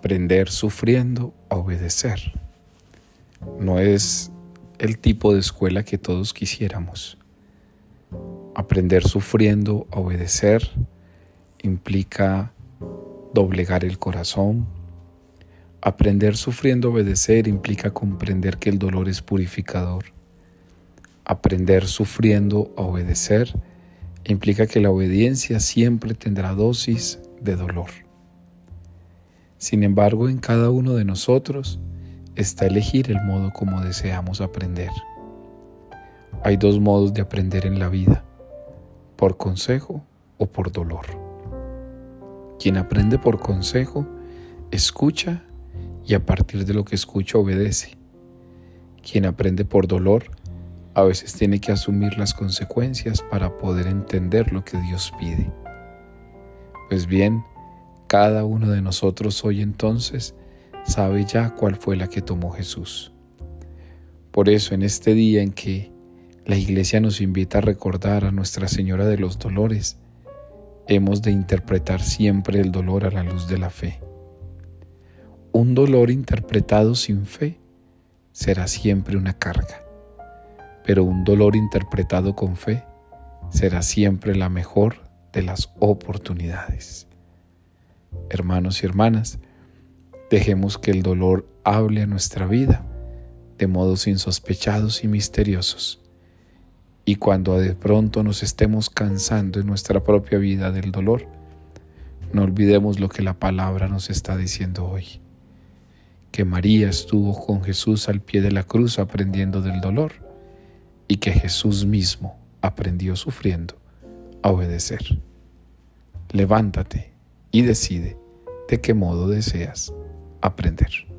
aprender sufriendo a obedecer. No es el tipo de escuela que todos quisiéramos. Aprender sufriendo a obedecer implica doblegar el corazón. Aprender sufriendo a obedecer implica comprender que el dolor es purificador. Aprender sufriendo a obedecer implica que la obediencia siempre tendrá dosis de dolor. Sin embargo, en cada uno de nosotros está elegir el modo como deseamos aprender. Hay dos modos de aprender en la vida, por consejo o por dolor. Quien aprende por consejo, escucha y a partir de lo que escucha obedece. Quien aprende por dolor, a veces tiene que asumir las consecuencias para poder entender lo que Dios pide. Pues bien, cada uno de nosotros hoy entonces sabe ya cuál fue la que tomó Jesús. Por eso en este día en que la iglesia nos invita a recordar a Nuestra Señora de los Dolores, hemos de interpretar siempre el dolor a la luz de la fe. Un dolor interpretado sin fe será siempre una carga, pero un dolor interpretado con fe será siempre la mejor de las oportunidades. Hermanos y hermanas, dejemos que el dolor hable a nuestra vida de modos insospechados y misteriosos. Y cuando de pronto nos estemos cansando en nuestra propia vida del dolor, no olvidemos lo que la palabra nos está diciendo hoy. Que María estuvo con Jesús al pie de la cruz aprendiendo del dolor y que Jesús mismo aprendió sufriendo a obedecer. Levántate y decide de qué modo deseas aprender.